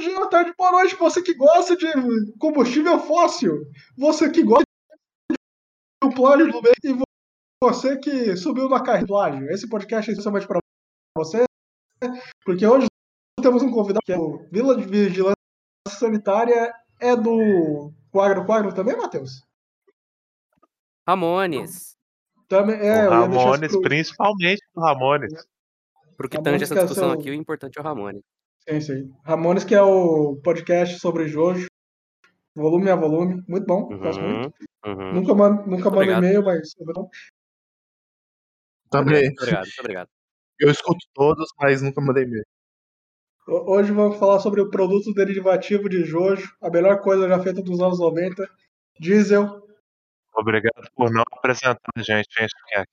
dia, boa tarde, boa noite. Você que gosta de combustível fóssil. Você que gosta de plágio do meio. E você que subiu na carreira plágio. Esse podcast é especialmente para você. Porque hoje temos um convidado que é o Vila de Vigilância Sanitária. É do Quadro Quadro também, Matheus? Ramones. Também, é, o Ramones, pro... principalmente o Ramones. Pro que tange essa discussão aqui, o importante é o Ramones. Sim, sim. Ramones, que é o podcast sobre Jojo. Volume a volume. Muito bom, uhum, gosto muito. Uhum. Nunca mando, nunca mando e-mail, mas é. Também. Muito obrigado, muito obrigado. Eu escuto todos, mas nunca mandei e-mail. Hoje vamos falar sobre o produto derivativo de Jojo, a melhor coisa já feita dos anos 90, diesel. Obrigado por não apresentar a gente, gente.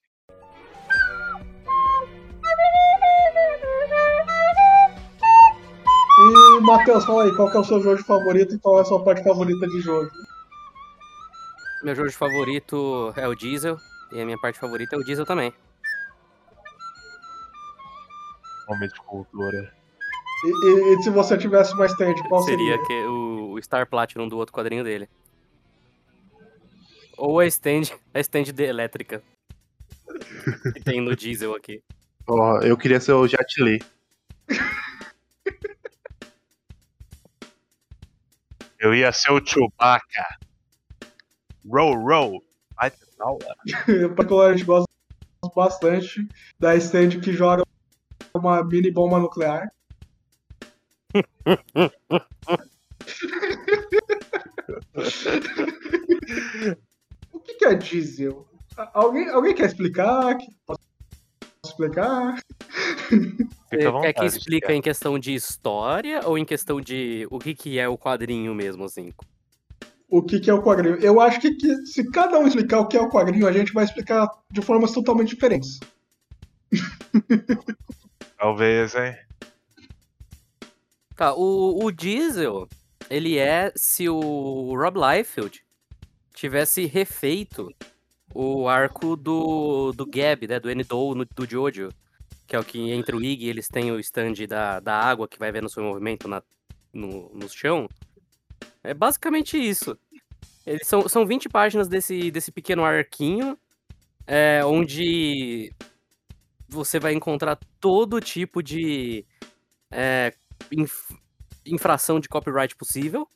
E, Matheus, fala aí, qual que é o seu jogo favorito e qual é a sua parte favorita de jogo? Meu jogo favorito é o Diesel, e a minha parte favorita é o Diesel também. Momento de cultura. E, e, e, se você tivesse mais tempo, qual seria? Seria que, o, o Star Platinum do outro quadrinho dele. Ou a stand, a stand de elétrica. que tem no diesel aqui. Ó, oh, eu queria ser o Jet Li. Eu ia ser o Chewbacca. Row, row. Vai ter aula. Eu particularmente gosto bastante da stand que joga uma mini bomba nuclear. o que, que é diesel? Alguém, alguém quer explicar? Posso explicar? Quer que explica em questão de história ou em questão de o que, que é o quadrinho mesmo, assim? O que, que é o quadrinho? Eu acho que, que se cada um explicar o que é o quadrinho, a gente vai explicar de formas totalmente diferentes. Talvez, hein? Tá, o, o Diesel, ele é se o Rob Liefeld tivesse refeito o arco do, do Gab, né, do Endou, do Jojo que é o que entre o IG eles têm o stand da, da água que vai vendo o seu movimento na, no, no chão. É basicamente isso. Eles são, são 20 páginas desse, desse pequeno arquinho, é, onde você vai encontrar todo tipo de é, inf, infração de copyright possível.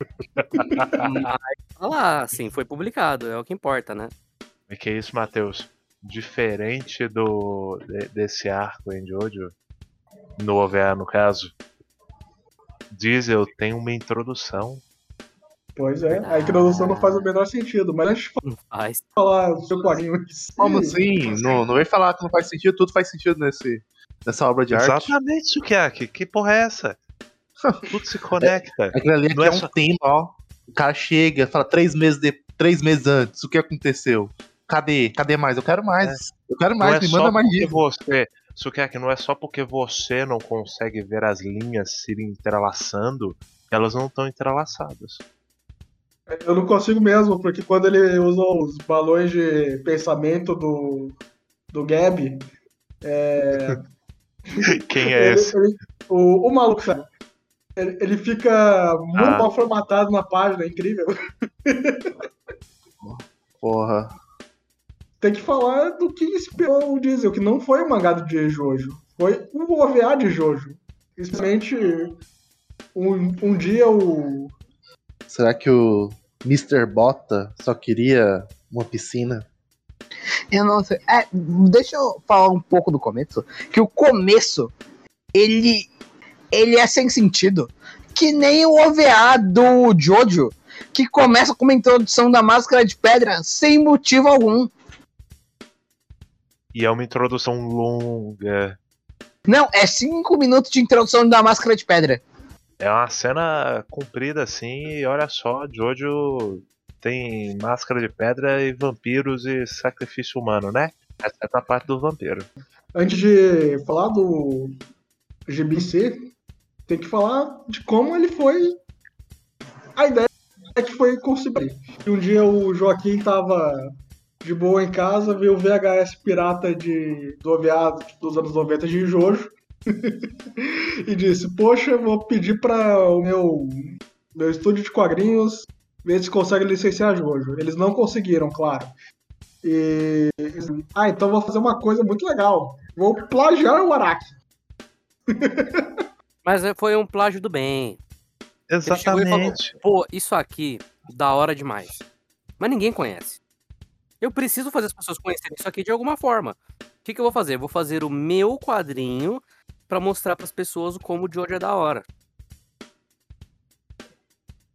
Mas, olha lá, assim, foi publicado, é o que importa, né? É que é isso, Matheus diferente do desse arco em Jojo, no OVA no caso, Diesel tem uma introdução. Pois é, a introdução não faz o menor sentido, mas antes de falar do seu quadrinho. Como assim? Não, não vem falar que não faz sentido, tudo faz sentido nesse, nessa obra de Exatamente, arte. Exatamente, Sukiaki. Que porra é essa? Tudo se conecta. É, aquilo ali é, é um só... tema, ó. O cara chega, fala três meses, de, três meses antes, o que aconteceu? Cadê? Cadê mais? Eu quero mais. É. Eu quero mais, é me manda mais disso. Você, que não é só porque você não consegue ver as linhas se entrelaçando, elas não estão entrelaçadas. Eu não consigo mesmo, porque quando ele usa os balões de pensamento do, do Gab. É... Quem é ele, esse? Ele, o, o maluco, sabe? Ele, ele fica muito ah. mal formatado na página, é incrível. Porra tem que falar do que inspirou o Diesel, que não foi o mangá de Jojo, foi o OVA de Jojo. Simplesmente um, um dia o. Será que o Mr. Bota só queria uma piscina? Eu não sei. É, deixa eu falar um pouco do começo. Que o começo, ele, ele é sem sentido. Que nem o OVA do Jojo, que começa com uma introdução da máscara de pedra sem motivo algum. E é uma introdução longa. Não, é cinco minutos de introdução da máscara de pedra. É uma cena comprida assim, e olha só, Jojo tem máscara de pedra e vampiros e sacrifício humano, né? Essa é a parte do vampiro. Antes de falar do GBC, tem que falar de como ele foi. A ideia é que foi concebido. Um dia o Joaquim tava de boa em casa, vi o VHS pirata de, do OVA dos anos 90 de Jojo. e disse: Poxa, eu vou pedir para o meu, meu estúdio de quadrinhos ver se consegue licenciar Jojo. Eles não conseguiram, claro. E. Ah, então vou fazer uma coisa muito legal. Vou plagiar o Araki. Mas foi um plágio do bem. Ele chegou e falou, Exatamente. Pô, isso aqui, da hora demais. Mas ninguém conhece. Eu preciso fazer as pessoas conhecerem isso aqui de alguma forma. O que, que eu vou fazer? Eu vou fazer o meu quadrinho pra mostrar pras pessoas como o Jojo é da hora.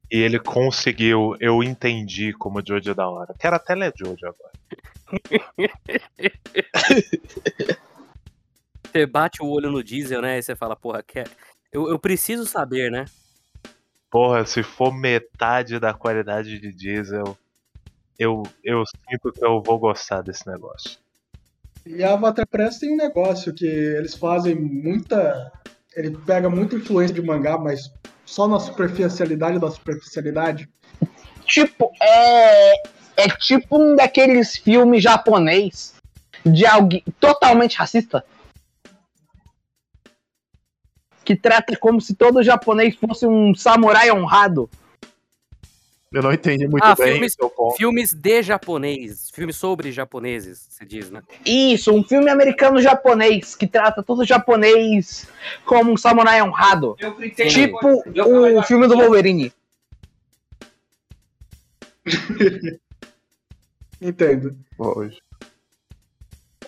E ele conseguiu, eu entendi como o Jojo é da hora. Quero até ler Jojo agora. Você bate o olho no diesel, né? E você fala, porra, quer... eu, eu preciso saber, né? Porra, se for metade da qualidade de diesel, eu, eu sinto que eu vou gostar desse negócio. E a Avatar Press tem um negócio que eles fazem muita. Ele pega muita influência de mangá, mas só na superficialidade da superficialidade. Tipo, é. É tipo um daqueles filmes japonês de alguém totalmente racista. Que trata como se todo japonês fosse um samurai honrado. Eu não entendi muito Ah, bem filmes-. Filmes de japonês. Filmes sobre japoneses, se diz, né? Isso, um filme americano-japonês que trata todo japonês como um samurai honrado. Tipo o filme do Wolverine. Entendo. Hoje.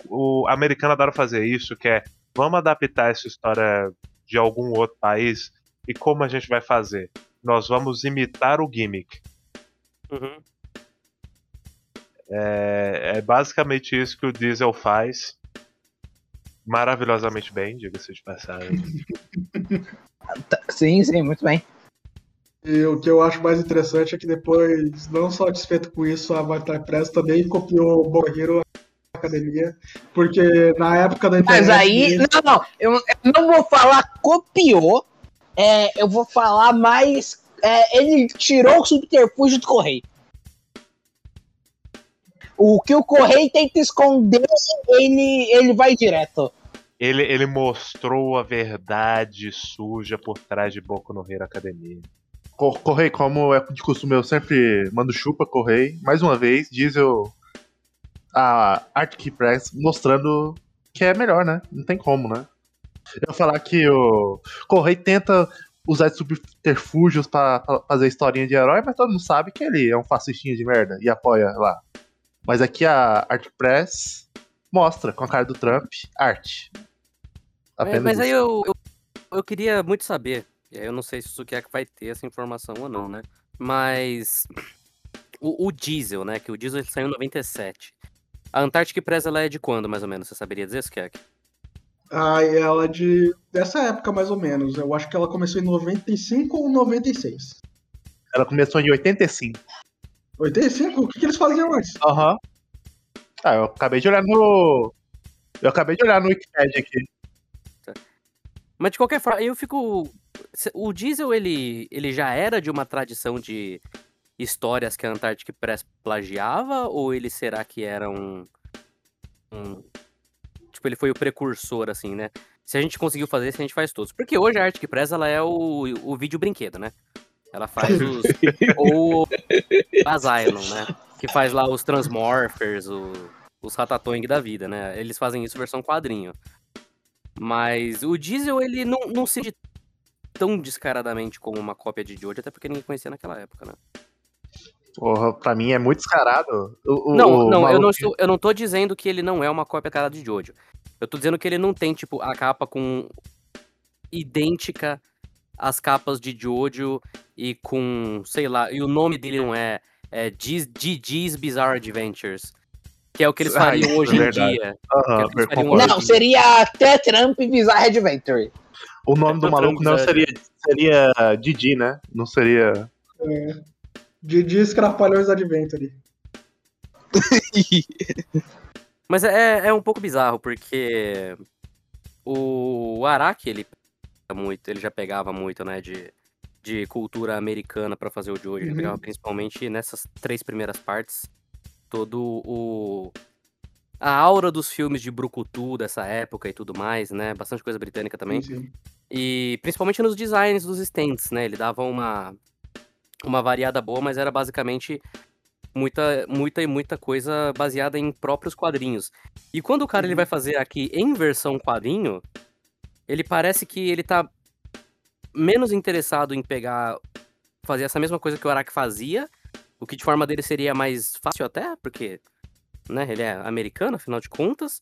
O americano adora fazer isso, que é vamos adaptar essa história de algum outro país e como a gente vai fazer? Nós vamos imitar o gimmick. Uhum. É, é basicamente isso que o Diesel faz. Maravilhosamente bem, diga-se de passagem. Tá, Sim, sim, muito bem. E o que eu acho mais interessante é que depois, não só desfeito com isso, a Avatar Press também copiou o Boku Hero Academia, porque na época da internet. Mas aí, não, não, eu, eu não vou falar copiou, é, eu vou falar mais. É, ele tirou o subterfúgio do Correio. O que o Correio tenta esconder, ele, ele vai direto. Ele, ele mostrou a verdade suja por trás de Boku no Hero Academia. Co- Correi, como é de costume, eu sempre mando chupa, Correi. Mais uma vez, Diesel, a Arctic Press, mostrando que é melhor, né? Não tem como, né? Eu falar que o Correi tenta usar de subterfúgios pra, pra fazer historinha de herói, mas todo mundo sabe que ele é um fascistinha de merda e apoia lá. Mas aqui a Arctic Press mostra com a cara do Trump arte. Mas, Apenas mas aí isso. eu, eu, eu queria muito saber, e aí eu não sei se o Sukiak vai ter essa informação ou não, né? Mas o, o Diesel, né? Que o Diesel saiu em 97. A Antarctic Press ela é de quando, mais ou menos? Você saberia dizer, Sukiak? Ah, e ela de. dessa época mais ou menos. Eu acho que ela começou em 95 ou 96. Ela começou em 85. 85? O que, que eles faziam antes? Aham. Ah, eu acabei de olhar no. Eu acabei de olhar no Wikipedia aqui. Mas de qualquer forma, eu fico. O Diesel, ele, ele já era de uma tradição de histórias que a Antarctic Press plagiava? Ou ele será que era um. um- Tipo, ele foi o precursor, assim, né? Se a gente conseguiu fazer isso, a gente faz todos. Porque hoje a Arctic Press, ela é o, o vídeo brinquedo, né? Ela faz os. ou Asylum, né? Que faz lá os Transmorphers, o- os Ratatouille da vida, né? Eles fazem isso versão quadrinho. Mas o Diesel, ele não, não se tão descaradamente como uma cópia de Jojo, até porque ninguém conhecia naquela época, né? Porra, pra mim é muito descarado. O, não, o não, eu não, estou, eu não tô dizendo que ele não é uma cópia cara de Jojo. Eu tô dizendo que ele não tem, tipo, a capa com idêntica às capas de Jojo e com, sei lá, e o nome dele não é, é GG's Bizarre Adventures, que é o que eles Ah, fariam isso, hoje em verdade. dia. Aham, que eles fariam concordo. Não, seria até Trump e Bizarre Adventure. O nome do É maluco não seria, seria Didi, né? Não seria. De Dias Crapalhões Adventure. Mas é, é um pouco bizarro, porque o Araki, ele muito, ele já pegava muito, né, de, de cultura americana pra fazer o Jojo. Ele Uhum. pegava principalmente nessas três primeiras partes todo o, a aura dos filmes de Brucutu dessa época e tudo mais, né? Bastante coisa britânica também. Sim, sim. E principalmente nos designs dos stands, né? Ele dava uma, uma variada boa, mas era basicamente muita, muita e muita coisa baseada em próprios quadrinhos. E quando o cara ele Uhum. vai fazer aqui em versão quadrinho, ele parece que ele tá menos interessado em pegar, fazer essa mesma coisa que o Araki fazia, o que de forma dele seria mais fácil até, porque né, ele é americano, afinal de contas.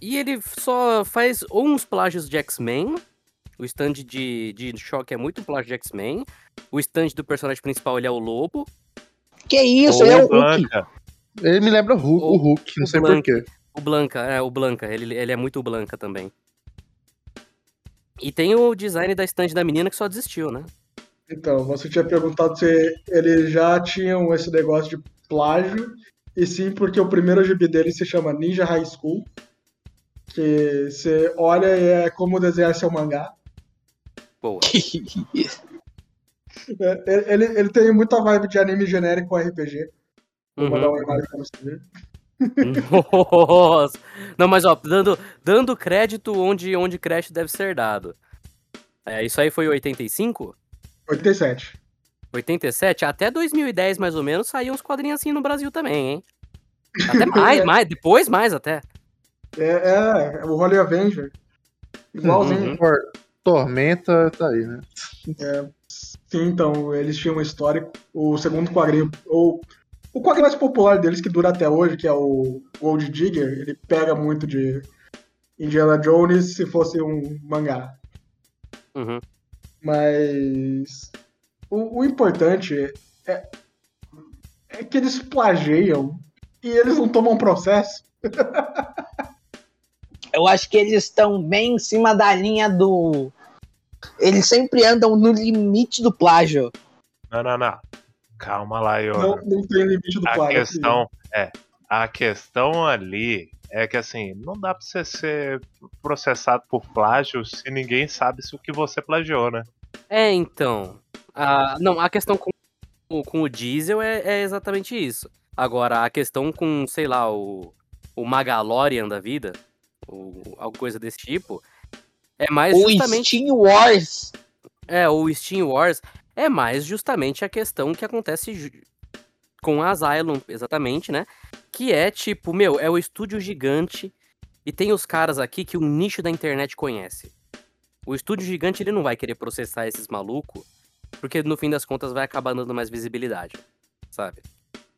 E ele só faz ou uns plágios de X-Men. O stand de, de choque é muito plágio de X-Men. O stand do personagem principal ele é o Lobo. Que isso, ele é o Ou Hulk. Blanca. Ele me lembra o Hulk, o O- Hulk não o sei Blanca. porquê. O Blanca, é, o Blanca. Ele, ele é muito o Blanca também. E tem o design da stand da menina que só desistiu, né? Então, você tinha perguntado se eles já tinham esse negócio de plágio, e sim porque o primeiro gibi dele se chama Ninja High School, que você olha e é como desenhar seu mangá. Boa. É, Ele, ele tem muita vibe de anime genérico RPG. Vou mandar Uhum. uma imagem pra você ver. Nossa! Não, mas ó, dando, dando crédito onde, onde crédito deve ser dado. É, isso aí foi 85? 87. 87? Até 2010, mais ou menos, saíam uns quadrinhos assim no Brasil também, hein? Até mais, mais, depois mais até. É, é, o Holy Avenger. Igualzinho. Uhum. Tor- Tormenta tá aí, né? Sim, então, eles tinham um histórico. O segundo quadrinho, ou o quadrinho mais popular deles, que dura até hoje, que é o Gold Digger, ele pega muito de Indiana Jones se fosse um mangá. Uhum. Mas o, o importante é, é que eles plagiam e eles não tomam processo. Eu acho que eles estão bem em cima da linha do. Eles sempre andam no limite do plágio. Não, não, não. Calma lá, Yoda. Não, não tem limite do A plágio. questão é, a questão ali é que assim, não dá pra você ser processado por plágio se ninguém sabe se o que você plagiou, né? É, então. A, não, a questão com, com o diesel é, é exatamente isso. Agora, a questão com, sei lá, o, o Magalorian da vida, ou alguma coisa desse tipo, é mais o justamente. Steam Wars. É, o Steam Wars é mais justamente a questão que acontece ju- com a Asylum, exatamente, né? Que é tipo, meu, é o estúdio gigante e tem os caras aqui que o nicho da internet conhece. O estúdio gigante ele não vai querer processar esses malucos, porque no fim das contas vai acabar dando mais visibilidade, sabe?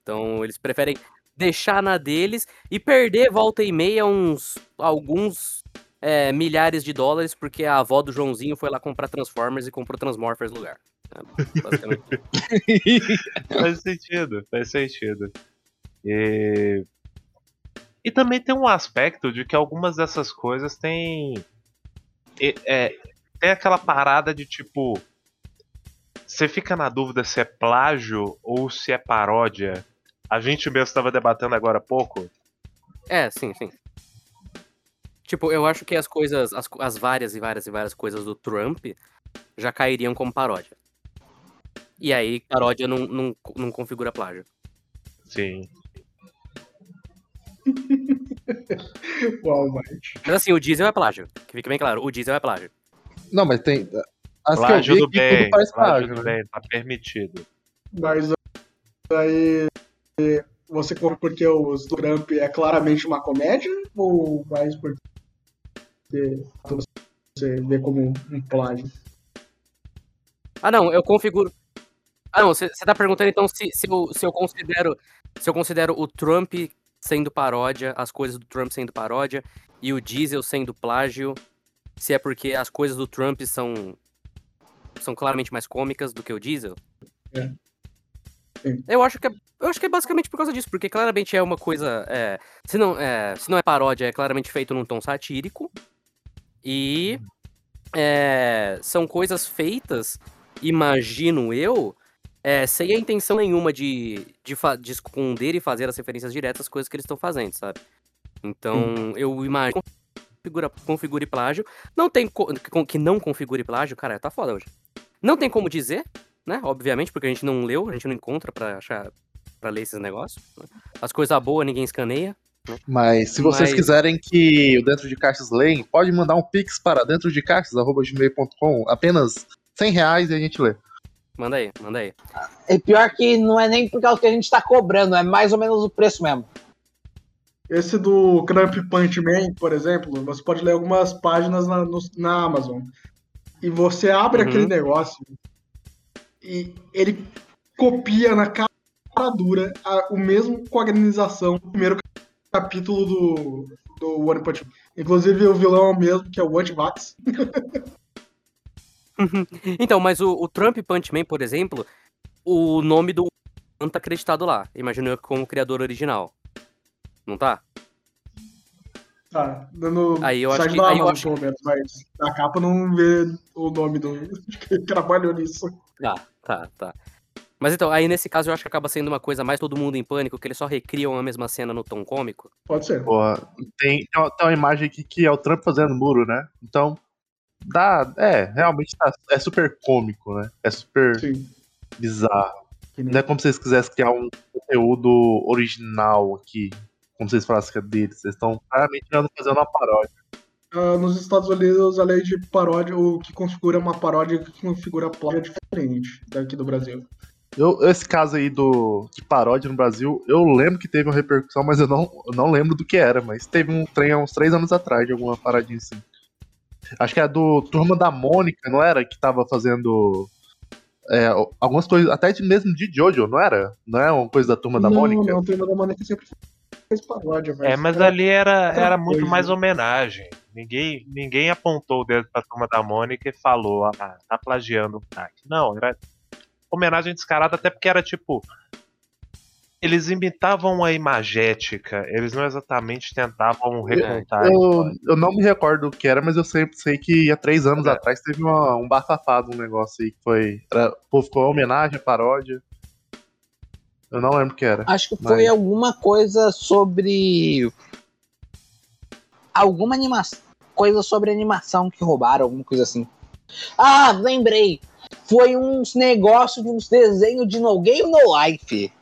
Então eles preferem deixar na deles e perder volta e meia uns alguns é, milhares de dólares porque a avó do Joãozinho foi lá comprar Transformers e comprou Transmorphers no lugar. É. Faz sentido, faz sentido. E... e também tem um aspecto de que algumas dessas coisas têm. é, tem aquela parada de tipo. Você fica na dúvida se é plágio ou se é paródia. A gente mesmo estava debatendo agora há pouco. É, sim, sim. Tipo, eu acho que as coisas, as, as várias e várias e várias coisas do Trump já cairiam como paródia. E aí, paródia não, não, não configura plágio. Sim. Walmart. Mas assim, o diesel é plágio. Que fique bem claro, o diesel é plágio. Não, mas tem. As Plágio que eu do vi que bem. tudo faz Plágio plágio, do né? bem, tá permitido. Mas aí você compra porque os do Trump é claramente uma comédia ou mais porque você vê como um, plágio? Ah, não, eu configuro. Ah, não, você tá perguntando então se, se, eu, se eu considero. Se eu considero o Trump sendo paródia, as coisas do Trump sendo paródia, e o Diesel sendo plágio, se é porque as coisas do Trump são. são claramente mais cômicas do que o Diesel? É. Eu acho que é. Eu acho que é basicamente por causa disso, porque claramente é uma coisa. É, se, não, é, se não é paródia, é claramente feito num tom satírico. E é, são coisas feitas, imagino eu, é, sem a intenção nenhuma de, de, de esconder e fazer as referências diretas às coisas que eles estão fazendo, sabe? Então, eu imagino que configura, configure plágio. Não tem co- que não configure plágio, cara, tá foda hoje. Não tem como dizer, né? Obviamente, porque a gente não leu, a gente não encontra pra achar para ler esses negócios. né? As coisas boas ninguém escaneia. Mas se vocês Mas- quiserem que o Dentro de Caixas leia, pode mandar um pix para dentro de caixas.gmail.com, apenas 100 reais e a gente lê. Manda aí, manda aí. É pior que não é nem por causa que a gente tá cobrando, é mais ou menos o preço mesmo. Esse do Crump Punch Man, por exemplo, você pode ler algumas páginas na, no- na Amazon. E você abre Uhum. aquele negócio e ele copia na cara dura a- o mesmo com a organização do primeiro capítulo do, do One Punch Man. Inclusive o vilão é o mesmo, que é o Antivax. Então, mas o, o Trump Punch Man, por exemplo, o nome do não tá acreditado lá. Imagino eu como criador original. Não tá? Tá, no Aí eu acho que- aí eu acho pelo menos, mas na capa não vê o nome do de quem trabalhou nisso. Tá, tá, tá. Mas então, aí nesse caso eu acho que acaba sendo uma coisa mais todo mundo em pânico, que eles só recriam a mesma cena no tom cômico. Pode ser. Porra, tem, tem uma, tem uma imagem aqui que é o Trump fazendo muro, né? Então, dá. É, realmente tá, é super cômico, né? É super Sim. bizarro. Nem- Não é como se vocês quisessem criar um conteúdo original aqui. Como vocês falassem que é deles. Vocês estão claramente fazer uma paródia. Ah, nos Estados Unidos, a lei de paródia, o que configura uma paródia e o que configura plágio é diferente daqui do Brasil. Eu, esse caso aí do de paródia no Brasil, eu lembro que teve uma repercussão, mas eu não, eu não lembro do que era. Mas teve um trem há uns três anos atrás de alguma paradinha assim. Acho que era do Turma da Mônica, não era? Que tava fazendo é, algumas coisas, até de, mesmo de Jojo, não era? Não é uma coisa da Turma da não, Mônica? não, Turma da Mônica sempre fez paródia, É, mas era- ali era, era muito coisa. mais homenagem. Ninguém, ninguém apontou o dedo pra turma da Mônica e falou, ah, tá plagiando o. Não, era homenagem descarada, até porque era tipo. Eles imitavam a imagética, eles não exatamente tentavam recontar. Eu, história. eu não me recordo o que era, mas eu sempre sei que há três anos É. atrás teve uma- um bafafado, um negócio aí que foi. Era, ficou homenagem, paródia. Eu não lembro o que era. Acho que foi Mas- alguma coisa sobre. Alguma animação. Coisa sobre animação que roubaram, alguma coisa assim. Ah, lembrei! Foi uns negócios de uns desenhos de No Game No Life.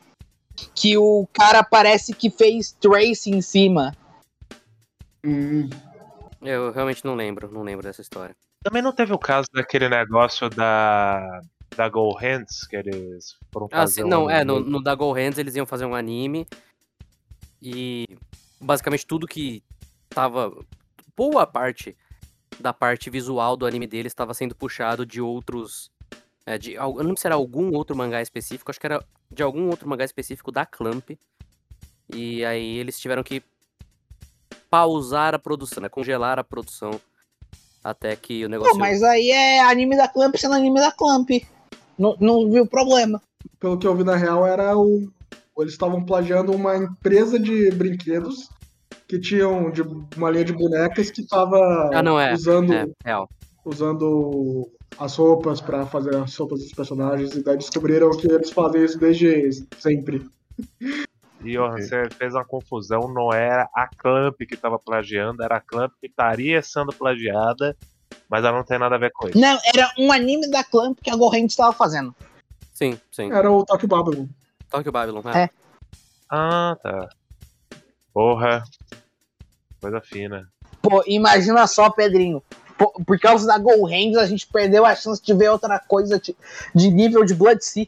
Que o cara parece que fez trace em cima. Hum, Eu realmente não lembro, não lembro dessa história. Também não teve o caso daquele negócio da. Da Go Hands, que eles foram Ah, fazer sim, não, um- é, no, no da Go Hands eles iam fazer um anime e basicamente tudo que tava. Boa parte da parte visual do anime deles estava sendo puxado de outros. É, de, eu não sei se era algum outro mangá específico, acho que era de algum outro mangá específico da Clamp. E aí eles tiveram que pausar a produção, né? Congelar a produção até que o negócio. Pô, mas aí é anime da Clamp sendo anime da Clamp. Não, não viu problema. pelo que eu vi na real, era o. Eles estavam plagiando uma empresa de brinquedos que tinham de uma linha de bonecas que tava Ah, não, é, usando, É, real. usando as roupas pra fazer as roupas dos personagens e daí descobriram que eles fazem isso desde sempre. E Johan, você fez uma confusão, não era a Clamp que tava plagiando, era a Clamp que estaria sendo plagiada, mas ela não tem nada a ver com isso. Não, era um anime da Clamp que a Gorrente estava fazendo. Sim, sim. Era o Tokyo Babylon. Tokyo Babylon. É. É. Ah, tá. Porra. Coisa fina. Pô, imagina só, Pedrinho. Por causa da Go Hands, a gente perdeu a chance de ver outra coisa de, de nível de Blood Sea.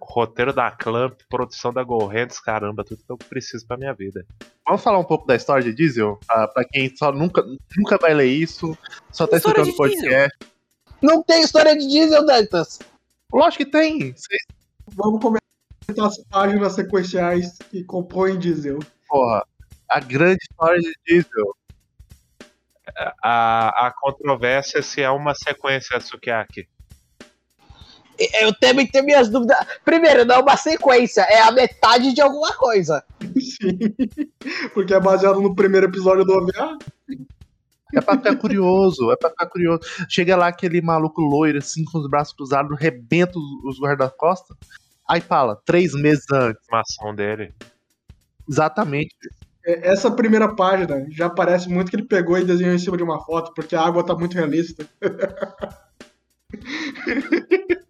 Roteiro da Clamp, produção da Go Hands, caramba, tudo que eu preciso pra minha vida. Vamos falar um pouco da história de Diesel? Ah, pra quem só nunca, nunca vai ler isso, só tá História escutando o de podcast. Não tem história de diesel, Dantas. Lógico que tem. Vocês, Vamos comentar as páginas sequenciais que compõem Diesel. porra, a grande história de Diesel. A, a controvérsia se é uma sequência Sukiyaki. Eu também tenho minhas dúvidas. Primeiro, não é uma sequência, é a metade de alguma coisa. Sim. Porque é baseado no primeiro episódio do OVA. É pra ficar curioso, é pra ficar curioso. Chega lá aquele maluco loiro, assim, com os braços cruzados, rebenta os, os guarda-costas. Aí fala, três meses antes. A animação dele. Exatamente. É, Essa primeira página já parece muito que ele pegou e desenhou em cima de uma foto, porque a água tá muito realista.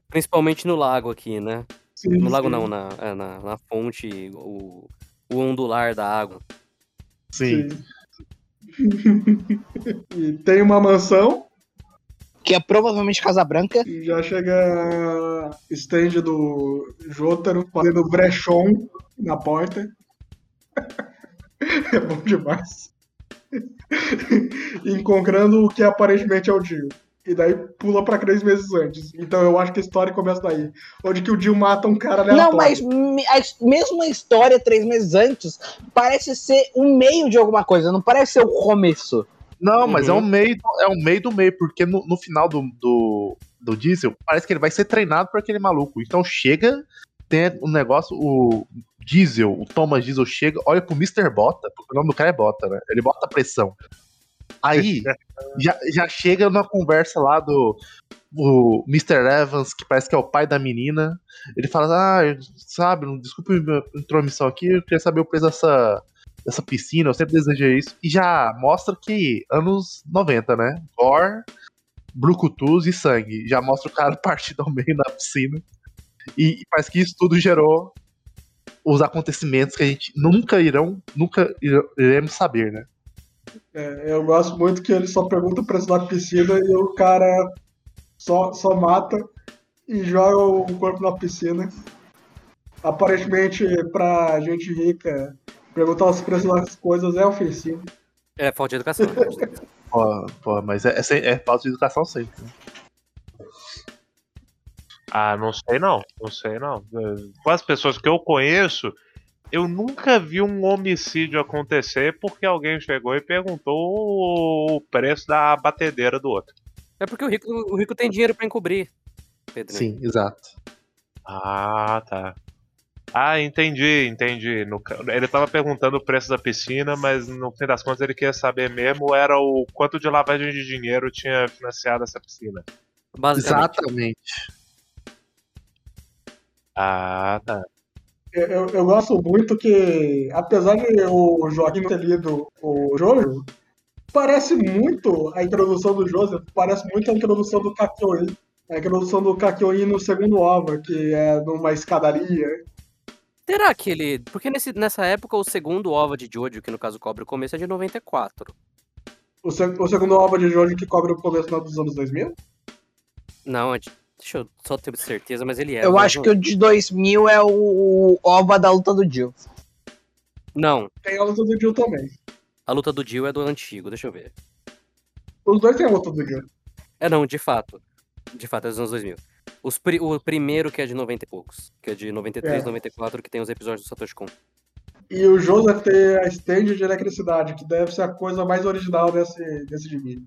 Principalmente no lago aqui, né? Sim, No lago sim. não, na, é, na, na fonte, o, o ondular da água. Sim. e tem uma mansão Que é provavelmente Casa Branca. e já chega stand do Jotaro fazendo brechon na porta. É bom demais. Encontrando o que aparentemente é o Dio. E daí pula pra três meses antes. Então eu acho que a história começa daí. Onde que o Dio mata um cara aleatório. Não, mas a mesmo a história três meses antes parece ser um meio de alguma coisa, não parece ser o começo. Não, mas é Uhum. um meio, é um meio do meio, porque no, no final do, do, do Diesel, parece que ele vai ser treinado por aquele maluco. Então chega, tem um negócio, o Diesel, o Thomas Diesel chega, olha pro Mr. Bota, porque o nome do cara é Bota, né? Ele bota pressão. Aí, já, já chega na conversa lá do o Mr. Evans, que parece que é o pai da menina. Ele fala, ah, sabe, desculpa a minha intromissão aqui, eu queria saber o preço dessa, dessa piscina, eu sempre desejei isso. E já mostra que anos 90, né? Gore, brucutus e sangue. Já mostra o cara partido ao meio na piscina. E, e parece que isso tudo gerou os acontecimentos que a gente nunca irão, nunca ire- iremos saber, né? É, eu gosto muito que ele só pergunta o preço da piscina e o cara só, só mata e joga o corpo na piscina. Aparentemente, pra gente rica, perguntar os preços das coisas é ofensivo. É falta de educação. né? Pô, pô, mas é, é, é falta de educação sempre. Ah, não sei não. Não sei não. Com as pessoas que eu conheço, eu nunca vi um homicídio acontecer porque alguém chegou e perguntou o preço da batedeira do outro. É porque o rico, o rico tem dinheiro pra encobrir. Pedro. Sim, exato. Ah, tá. Ah, entendi, entendi. No ele tava perguntando o preço da piscina, mas no fim das contas ele queria saber mesmo era o quanto de lavagem de dinheiro tinha financiado essa piscina. Basicamente. Exatamente. Ah, tá. Eu, eu, gosto muito que, apesar de o Joaquim ter lido o Jojo, parece muito a introdução do Joseph, parece muito a introdução do Kakyoin. A introdução do Kakyoin no segundo OVA, que é numa escadaria. Será que ele. Porque nesse, nessa época o segundo OVA de Jojo, que no caso cobre o começo, é de 94. O, se- o segundo OVA de Jojo que cobre o começo dos anos 2000? Não, é de- deixa eu só ter certeza, mas ele é. Eu acho não- que o de 2000 é o OVA da luta do Jill. Não, Tem a luta do Jill também. a luta do Jill é do antigo, deixa eu ver. Os dois têm a luta do Jill. É não, de fato. De fato, é dos anos 2000. Os pri- o primeiro que é de 90 e poucos. Que é de 93, É. 94, que tem os episódios do Satoshi Kon. E o Joseph tem a stand de eletricidade, que deve ser a coisa mais original desse, desse gibi.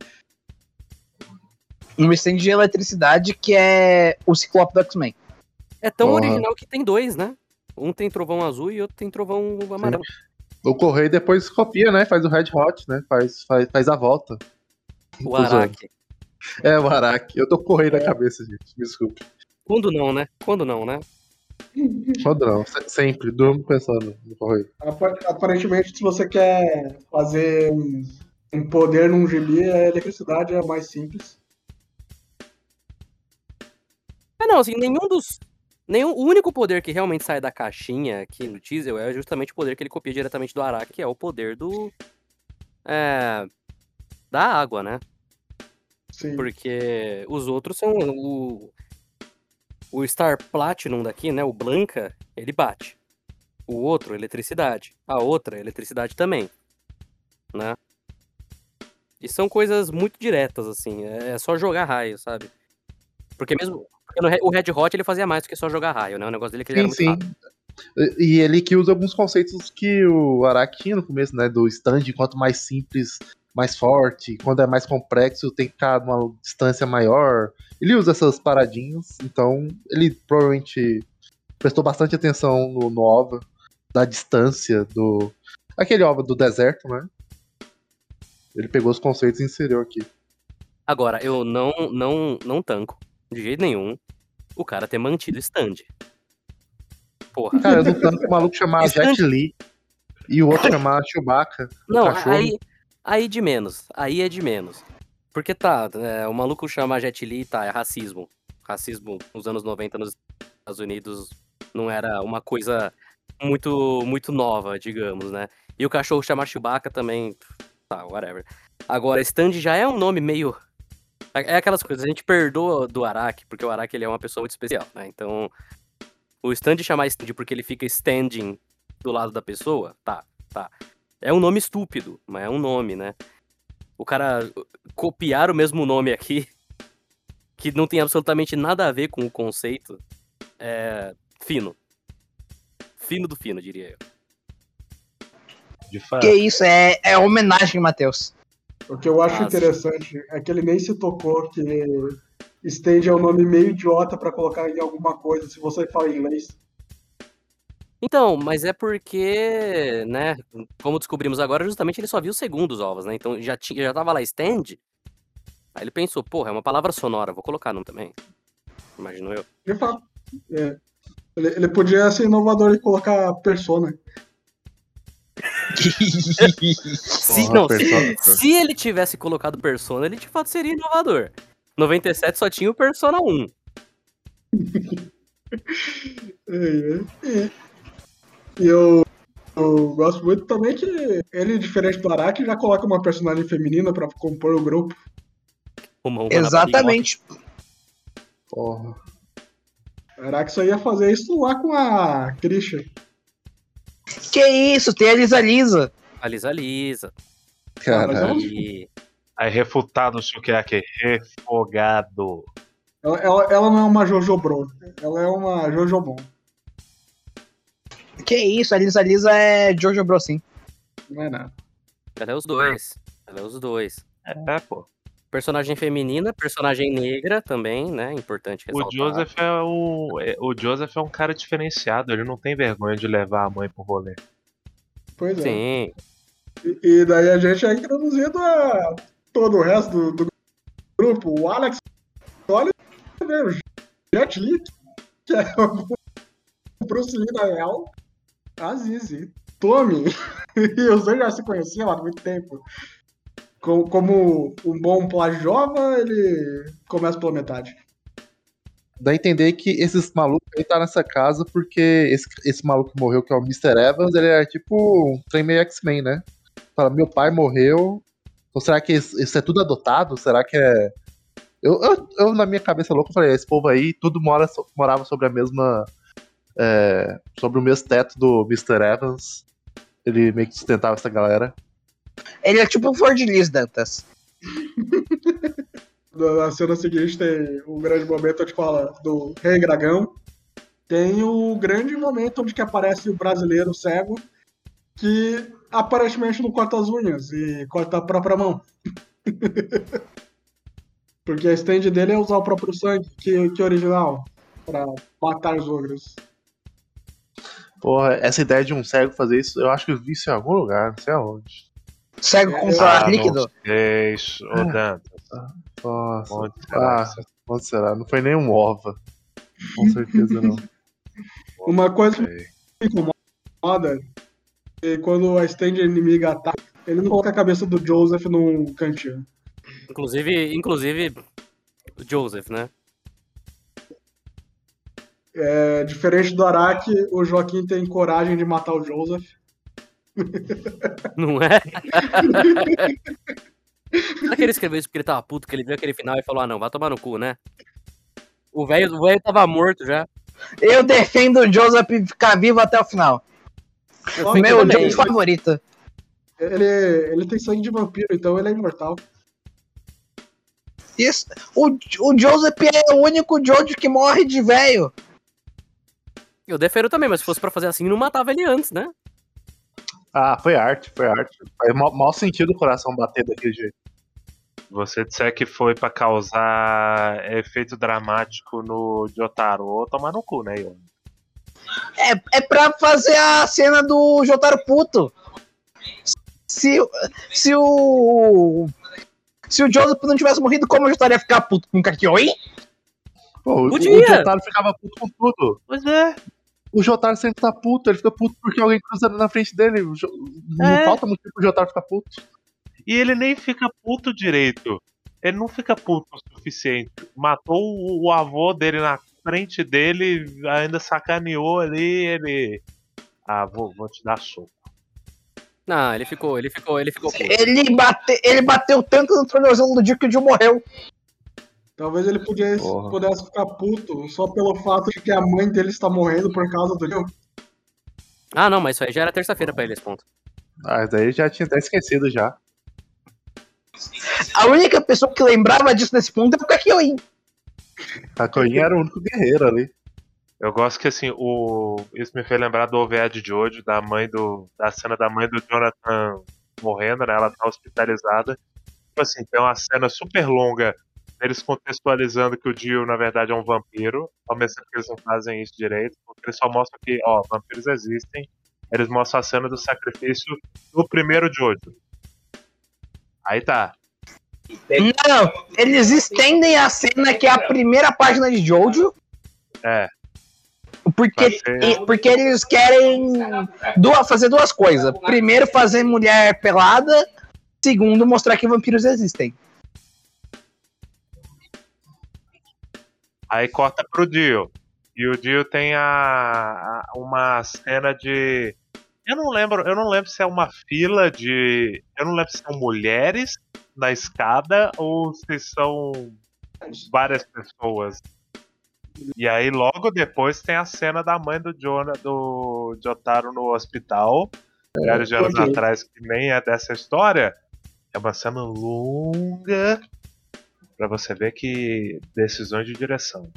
Um stand de eletricidade que é o Ciclope do X-Men. É tão Porra. original que tem dois, né? Um tem trovão azul e outro tem trovão amarelo. O Correio depois copia, né? Faz o Red Hot, né? Faz, faz, faz a volta. O. Araki. É, o Araki. Eu tô com o Correio na cabeça, gente. Desculpe. Quando não, né? Quando não, né? Quando não. Se- Sempre. Durmo pensando no Correio. Apa- Aparentemente, se você quer fazer um, um poder num gibi, a eletricidade é mais simples. Não, assim, nenhum dos. Nenhum, o único poder que realmente sai da caixinha aqui no Diesel é justamente o poder que ele copia diretamente do Araki, que é o poder do. É. Da água, né? Sim. Porque os outros são o. O Star Platinum daqui, né? O Blanca, ele bate. O outro, eletricidade. A outra, eletricidade também. Né? E são coisas muito diretas, assim. É é só jogar raio, sabe? Porque mesmo. Porque no o Red Hot ele fazia mais do que só jogar raio, né? O negócio dele é que ele era Sim, muito sim. rápido. E ele que usa alguns conceitos que o Araki tinha no começo, né? Do stand, quanto mais simples, mais forte. Quando é mais complexo, tem que ficar numa distância maior. Ele usa essas paradinhas, então ele provavelmente prestou bastante atenção no, no OVA, da distância, do. Aquele OVA do deserto, né? Ele pegou os conceitos e inseriu aqui. Agora, eu não, não, não tanco, de jeito nenhum, o cara ter mantido stand. Porra. Cara, eu não tanto o maluco chamar Stand- Jet Li e o outro chamar Chewbacca. Não, cachorro. aí, aí de menos. Aí é de menos. Porque tá, é, o maluco chama Jet Li, tá, é racismo. Racismo nos anos 90 nos Estados Unidos não era uma coisa muito muito nova, digamos, né? E o cachorro chamar Chewbacca também. Tá, whatever. Agora, Stand já é um nome meio. É aquelas coisas, a gente perdoa do Araki, porque o Araki ele é uma pessoa muito especial, né? Então, o Stand chamar Stand porque ele fica standing do lado da pessoa, tá, tá. É um nome estúpido, mas é um nome, né? O cara copiar o mesmo nome aqui, que não tem absolutamente nada a ver com o conceito, é fino. Fino do fino, diria eu. De fato. Que isso, é, é homenagem, Matheus. O que eu acho Nossa. interessante é que ele nem se tocou que Stand é um nome meio idiota pra colocar em alguma coisa se você fala inglês. Então, mas é porque, né, como descobrimos agora, justamente ele só viu os segundos ovos, né? Então já, tinha, já tava lá stand. Aí ele pensou, porra, é uma palavra sonora, vou colocar num também. Imagino eu. De fato. É. Ele, ele podia ser inovador e colocar persona. Se, Porra, não, Persona. se, se ele tivesse colocado Persona, ele de fato seria inovador. 97 só tinha o Persona 1. É, é. E, e eu, eu gosto muito também que ele, diferente do Araki, já coloca uma personagem feminina pra compor o grupo. Uma na Exatamente. Porra. Araki só ia fazer isso lá com a Christian. Que isso, tem a Lisa Lisa. A Lisa Lisa. Caralho. E Aí refutado o Sukiyaki. Refogado. Ela, ela, ela não é uma Jojo Bro, ela é uma Jojo Bon. Que isso, a Lisa Lisa é Jojo Bro, sim. Não é nada. ela é os dois. Ela é os dois. É, pô. Personagem feminina, personagem negra também, né? Importante O ressaltar. Joseph é o. é- O Joseph é um cara diferenciado, ele não tem vergonha de levar a mãe pro rolê. Pois é. Sim. E, e daí a gente é introduzido a todo o resto do, do grupo. O Alex, olha, o Jet Li, que é o Bruce Lee da real. A Zizi, Tommy, e os dois já se conheciam há muito tempo. Co- Como um bom plágio jovem, ele começa pela metade. Dá a entender que esses malucos aí tá nessa casa porque esse, esse maluco que morreu, que é o Mr. Evans, ele é tipo um trem meio X-Men, né? Fala, meu pai morreu. Então será que isso isso é tudo adotado? Será que é. Eu, eu, eu, na minha cabeça louca, falei, esse povo aí, tudo mora, morava sobre a mesma. é, sobre o mesmo teto do Mr. Evans. Ele meio que sustentava essa galera. Ele é tipo o Ford Liz, Dantas. Na cena seguinte tem o grande momento onde fala do Rei Dragão. Tem o grande momento onde que aparece o brasileiro cego que aparentemente não corta as unhas e corta a própria mão. Porque a stand dele é usar o próprio sangue, que, que é original, pra matar os ogros. Porra, essa ideia de um cego fazer isso, eu acho que eu vi isso em algum lugar, não sei aonde. Cego com é- Ah, líquido. sei, isso. Ô, Dantas, Nossa. onde será Ah, onde será? Não foi nem um OVA. Com certeza não. Uma coisa que me incomoda é quando a stand inimiga ataca, ele não coloca a cabeça do Joseph num cantinho. Inclusive, inclusive, o Joseph, né? É, diferente do Araki, o Joaquim tem coragem de matar o Joseph. Não é? Será que ele escreveu isso porque ele tava puto, que ele viu aquele final e falou, ah não, vai tomar no cu, né? O velho o velho tava morto já. Eu defendo o Joseph ficar vivo até o final. Fico Meu também. jogo favorito. Ele, ele tem sangue de vampiro, então ele é imortal. Isso. O, o Joseph é o único Jojo que morre de velho. Eu defendo também, mas se fosse pra fazer assim, não matava ele antes, né? Ah, foi arte, foi arte. Faz mal, mal sentido o coração bater daquele jeito. Você disser que foi pra causar efeito dramático no Jotaro, ou tomar no cu, né, Ian? É, é pra fazer a cena do Jotaro puto. Se, se o. Se o Joseph não tivesse morrido, como o Jotaro ia ficar puto com o Kakioi? Pô, o, o. Jotaro ficava puto com tudo. Pois é. O Jotaro sempre tá puto, ele fica puto porque alguém cruza na frente dele. Não É. falta motivo pro Jotaro ficar puto. E ele nem fica puto direito. Ele não fica puto o suficiente. Matou o, avô dele na frente dele, ainda sacaneou ali, ele. Ah, vou, vou te dar soco. Não, ele ficou, ele ficou, ele ficou puto. Ele, bate, ele bateu tanto no tornozelo do Dio que o Dio morreu. Talvez ele pudesse, Porra. pudesse ficar puto só pelo fato de que a mãe dele está morrendo por causa do Dio. Ah, não, mas isso aí já era terça-feira pra ele, esse ponto. Ah, daí já tinha até esquecido já. A única pessoa que lembrava disso nesse ponto é o Kakyoin. A Coinha era o único guerreiro ali. Eu gosto que assim, o. Isso me fez lembrar do OVA de Jojo, da mãe do. da cena da mãe do Jonathan morrendo, né? Ela tá hospitalizada. Tipo assim, tem uma cena super longa eles contextualizando que o Dio, na verdade, é um vampiro, ao mesmo tempo que eles não fazem isso direito, porque eles só mostram que, ó, vampiros existem. Eles mostram a cena do sacrifício do primeiro Jojo. Aí tá. Não, eles estendem a cena que é a primeira página de Jojo, É, porque, ser- porque eles querem duas, fazer duas coisas. Primeiro, fazer mulher pelada. Segundo, mostrar que vampiros existem. Aí corta pro Dio. E o Dio tem a, a- uma cena de. Eu não lembro, eu não lembro se é uma fila de. Eu não lembro se são mulheres na escada ou se são várias pessoas. E aí logo depois tem a cena da mãe do Jonah, do Jotaro no hospital, milhares de anos atrás, que nem é dessa história. É uma cena longa pra você ver que decisões de direção.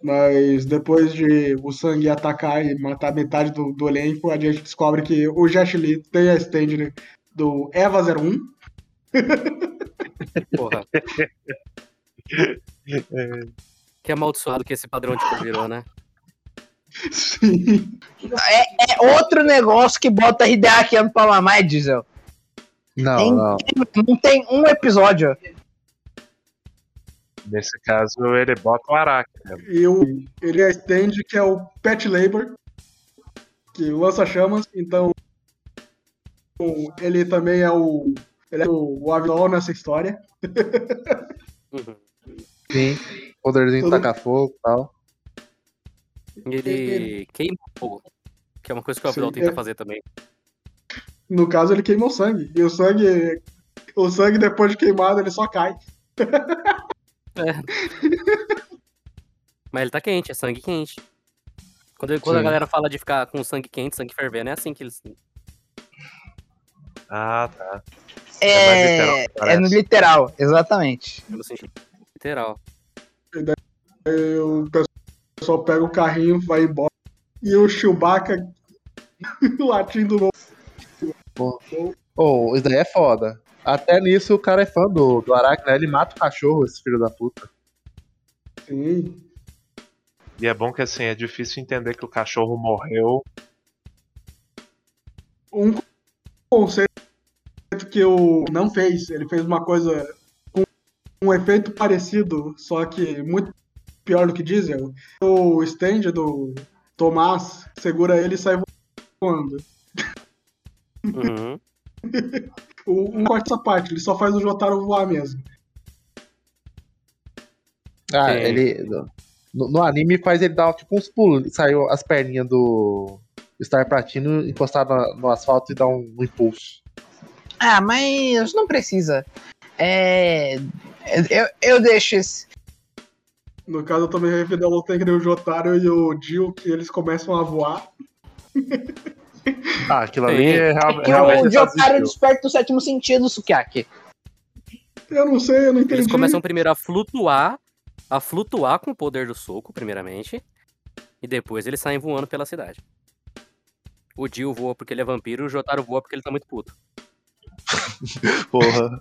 Mas depois de o sangue atacar e matar metade do, do elenco, a gente descobre que o Jet Li tem a stand do Eva 01. Porra. que amaldiçoado que esse padrão de cor virou, né? Sim. É outro negócio que bota Hideaki Anno pra mamar, é Diesel. Não, Tem- não. Não tem um episódio. Nesse caso, ele bota o Araki. né? E o, ele é stand que é o Pet Labor, que lança chamas. Então, ele também é o, ele é o, o avião nessa história. Sim. Poderzinho de Tudo- tacar fogo e tal. Ele queima o fogo. Que é uma coisa que o Sim, tenta é. fazer também. No caso, ele queima o sangue. E o sangue, o sangue depois de queimado, ele só cai. Mas ele tá quente, é sangue quente. Quando, quando a galera fala de ficar com sangue quente, sangue fervendo, é assim que eles. Ah, tá. É mais literal, É, é no literal, exatamente. Pelo sentido literal. Aí o pessoal pega o carrinho, vai embora. E o Chewbacca latindo no Ô, isso daí é foda. Até nisso o cara é fã do, do Araki, né? Ele mata o cachorro, esse filho da puta. Sim. E é bom que assim, é difícil entender que o cachorro morreu. um conceito que eu não fez. Ele fez uma coisa com um efeito parecido, só que muito pior do que diesel. O stand do Tomás segura ele e sai voando. Uhum. O, um corta essa parte, ele só faz o Jotaro voar mesmo. Ah, Sim. ele. No, no anime faz ele dar tipo uns pulos. Saiu as perninhas do Star Platino encostado na- no asfalto e dar um, um impulso. Ah, mas não precisa. É. Eu, eu deixo esse. No caso, eu também referi ao Tengen o Jotaro e o Dio, que eles começam a voar. Ah, aquilo ali é, real- Que realmente o só Jotaro desistiu. desperta o sétimo sentido, Sukiyaki. Eu não sei, eu não entendi. Eles começam primeiro a flutuar, a flutuar com o poder do soco, primeiramente, e depois eles saem voando pela cidade. O Dio voa porque ele é vampiro, o Jotaro voa porque ele tá muito puto. Porra.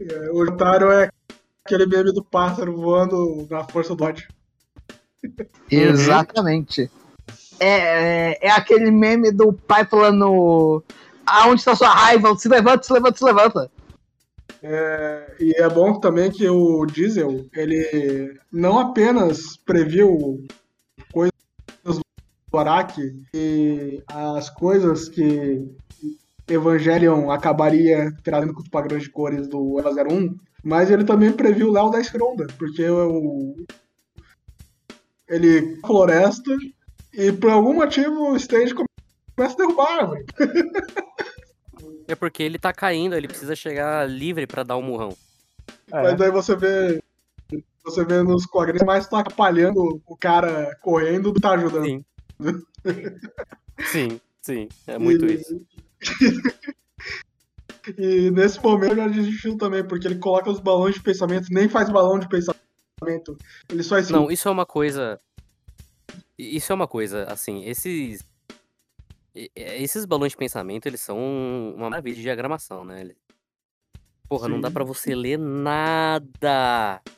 É, O Jotaro é aquele meme do pássaro voando na força do ódio. Exatamente. É, é, é aquele meme do pai falando. Aonde está sua raiva? Se levanta, se levanta, se levanta. É, e é bom também que o Diesel, ele não apenas previu coisas do Araki e as coisas que Evangelion acabaria trazendo com os padrões de cores do Eva 01, mas ele também previu o Léo da Escronda, porque o, ele floresta e por algum motivo o Stage começa a derrubar, velho. É porque ele tá caindo, ele precisa chegar livre pra dar um murrão. É. Mas daí você vê. Você vê nos quadrinhos mais tá atrapalhando o cara correndo do que tá ajudando. Sim. sim, sim. É muito E- isso. e nesse momento eu já desistiu também, porque ele coloca os balões de pensamento, nem faz balão de pensamento. Ele só assim. Não, isso é uma coisa. Isso é uma coisa, assim, esses. Esses balões de pensamento, eles são uma maravilha de diagramação, né? Porra, não dá Sim. pra você ler nada.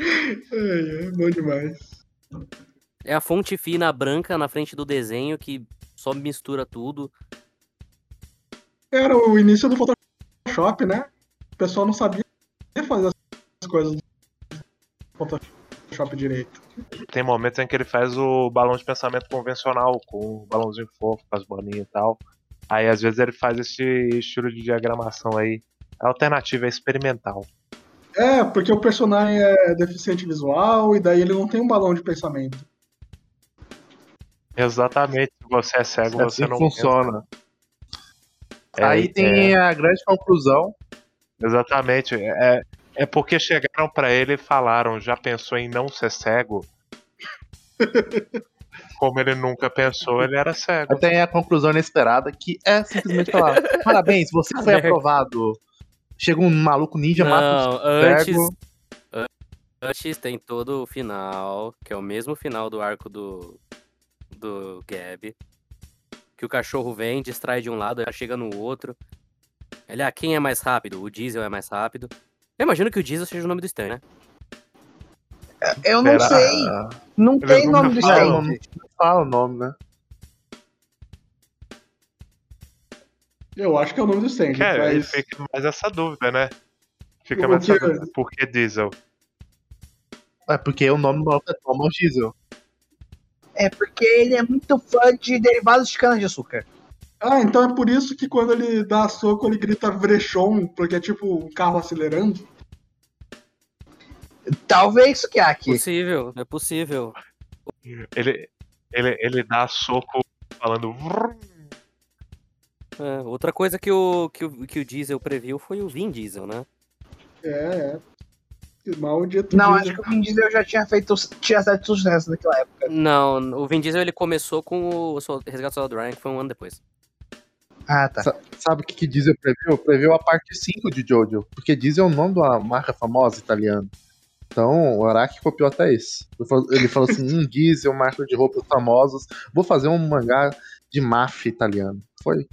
É, é bom demais. É a fonte fina branca na frente do desenho que só mistura tudo. Era o início do Photoshop, né? O pessoal não sabia fazer as coisas do Photoshop direito. Tem momentos em que ele faz o balão de pensamento convencional, com o balãozinho fofo, com as bolinhas e tal. Aí às vezes ele faz esse estilo de diagramação aí. A alternativa é experimental. É, porque o personagem é deficiente visual e daí ele não tem um balão de pensamento. Exatamente, se você é cego, É você assim que não funciona. pensa. Aí É, tem a grande conclusão. Exatamente. É, é porque chegaram pra ele e falaram, já pensou em não ser cego? Como ele nunca pensou, ele era cego. Aí tem a conclusão inesperada, que é simplesmente falar: parabéns, você foi aprovado. Chega um maluco ninja, mata Não, os antes. cego. an- Antes tem todo o final, que é o mesmo final do arco do. do Gab. Que o cachorro vem, distrai de um lado, já chega no outro. Ele, ah, quem é mais rápido? O Diesel é mais rápido. Eu imagino que o Diesel seja o nome do Stan, né? Eu não Pera- sei. Não Eles tem nome do stand. Não fala o nome, né? Eu acho que é o nome do stand. É, aí mas... fica mais essa dúvida, né? Fica mais essa dúvida. Por que Diesel? É porque o nome do é Thomas Diesel. É porque ele é muito fã de derivados de cana-de-açúcar. Ah, então é por isso que quando ele dá soco ele grita Vrechon, porque é tipo um carro acelerando. Talvez, Kiaki. Possível, é possível. Ele, ele, ele dá soco falando. É, outra coisa que o, que, o, que o Diesel previu foi o Vin Diesel, né? É, é. Maldito Não, diesel. acho que o Vin Diesel já tinha feito tinha certo sucesso naquela época. Não, o Vin Diesel ele começou com o Resgate do Soldado Ryan, que foi um ano depois. Ah, tá. Sa- Sabe o que, que Diesel previu? Previu a parte 5 de Jojo. Porque Diesel é o nome de uma marca famosa italiana. Então, o Araki copiou até isso. Ele falou, ele falou assim: um Diesel, marca de roupas famosas. Vou fazer um mangá de máfia italiano. Foi.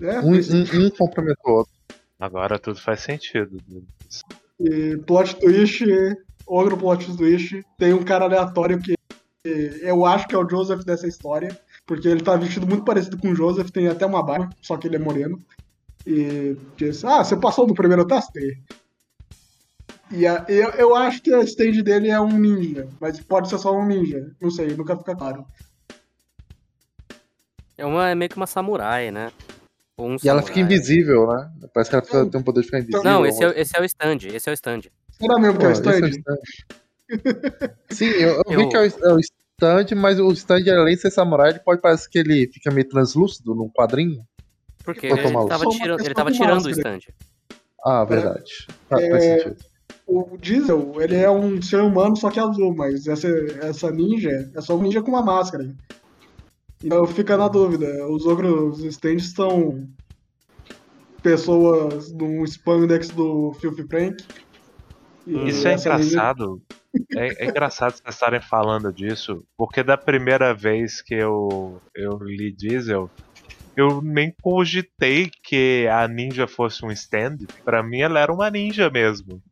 É, Um, um, um comprometeu o outro. Agora tudo faz sentido. E plot twist, outro plot twist, tem um cara aleatório que que eu acho que é o Joseph dessa história, porque ele tá vestido muito parecido com o Joseph, tem até uma barba, só que ele é moreno. E diz, ah, você passou no primeiro teste? E a- eu, eu acho que a stand dele é um ninja, mas pode ser só um ninja, não sei, nunca fica claro. É, uma, é meio que uma samurai, né? Um E ela fica samurai. invisível, né? Parece que ela fica- tem um poder de ficar invisível. Não, esse é, esse é o stand, esse é o stand. Será mesmo que é o é o stand? Sim, eu, eu vi Eu- que é o, é o stand, mas o stand, além de ser samurai, ele pode parecer que ele fica meio translúcido num quadrinho. Porque ele maluco. tava, Sou uma tirando, ele tava tirando o stand. Ah, verdade. Faz- É, Faz sentido. O Diesel, ele é um ser humano, só que azul, mas essa, essa ninja é só um ninja com uma máscara. Então fica na dúvida. Os outros stands são pessoas no spandex do Filthy Frank. E Isso é essa ninja- engraçado. É, é engraçado vocês estarem falando disso, porque da primeira vez que eu, eu li Diesel, eu nem cogitei que a ninja fosse um stand. Pra mim, ela era uma ninja mesmo.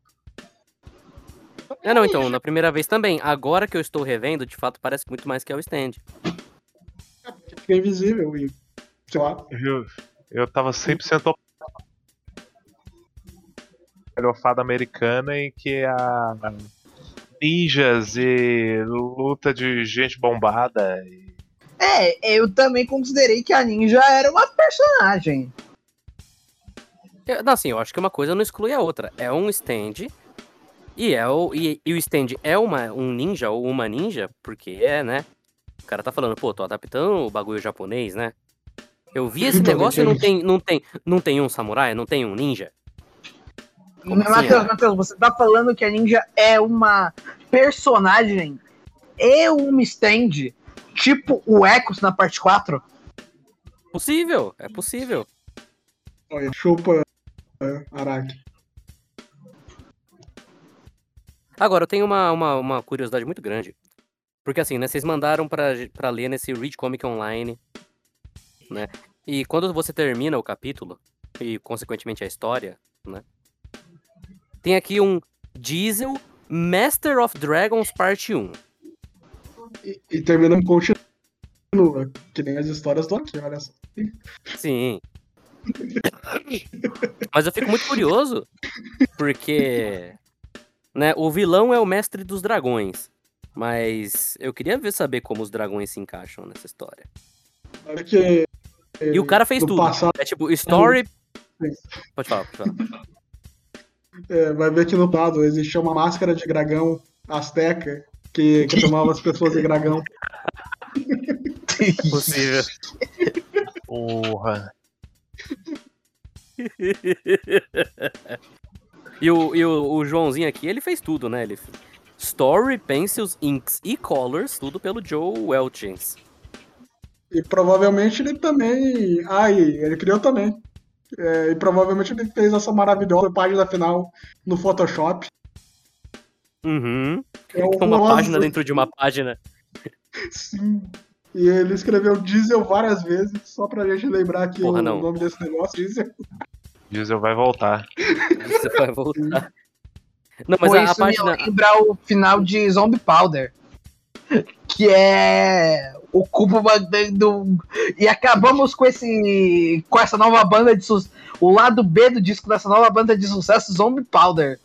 É, não, então, na primeira vez também. Agora que eu estou revendo, de fato, parece muito mais que é o stand. Fica invisível e, sei lá. Eu, eu tava 100% op- fada americana em que a ninjas e luta de gente bombada e É, eu também considerei que a ninja era uma personagem. Eu, não, assim, eu acho que uma coisa não exclui a outra. É um stand. E, é o, e, e o stand é uma, um ninja ou uma ninja, porque é, né? O cara tá falando, pô, tô adaptando o bagulho japonês, né? Eu vi esse negócio e não tem, não tem, não tem um samurai, não tem um ninja. Como assim, Matheus, é? Matheus, você tá falando que a ninja é uma personagem e uma stand, tipo o Echoes na parte 4? Possível, é possível. Olha, chupa é, Araki. Agora, eu tenho uma, uma, uma curiosidade muito grande. Porque assim, né, vocês mandaram pra, pra ler nesse Read Comic Online, né? E quando você termina o capítulo, e consequentemente a história, né? Tem aqui um Diesel Master of Dragons Parte 1. E, e terminando continua. Que nem as histórias do aqui, olha só. Sim. Mas eu fico muito curioso, porque né, o vilão é o mestre dos dragões. Mas eu queria ver saber como os dragões se encaixam nessa história. Olha que. E o cara fez tudo. passado, É tipo, story. Sim. Pode falar, pode falar. É, vai ver que no lado existia uma máscara de dragão asteca que, que chamava as pessoas de dragão. Possível. Porra. e o, e o, o Joãozinho aqui, ele fez tudo, né? Ele Story, Pencils, Inks e Colors, tudo pelo Joe Welchins. E provavelmente ele também. Ah, ele criou também. É, e provavelmente ele fez essa maravilhosa página final no Photoshop. Uhum. É Uma Nossa, página dentro de uma página. Sim. E ele escreveu Diesel várias vezes, só pra gente lembrar que Porra, o não. nome desse negócio, Diesel. Diesel vai voltar. Você vai voltar. Não, mas Pô, a, a isso página. me lembra o final de Zombie Powder. Que é o cubo do. E acabamos com esse. com essa nova banda de. O lado B do disco dessa nova banda de sucesso, Zombie Powder.